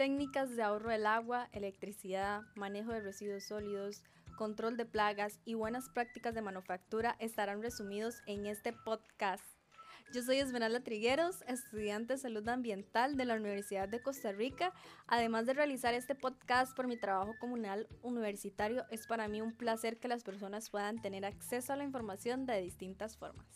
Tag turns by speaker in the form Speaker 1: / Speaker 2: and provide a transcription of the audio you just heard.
Speaker 1: Técnicas de ahorro del agua, electricidad, manejo de residuos sólidos, control de plagas y buenas prácticas de manufactura estarán resumidos en este podcast. Yo soy Esmeralda Trigueros, estudiante de salud ambiental de la Universidad de Costa Rica. Además de realizar este podcast por mi trabajo comunal universitario, es para mí un placer que las personas puedan tener acceso a la información de distintas formas.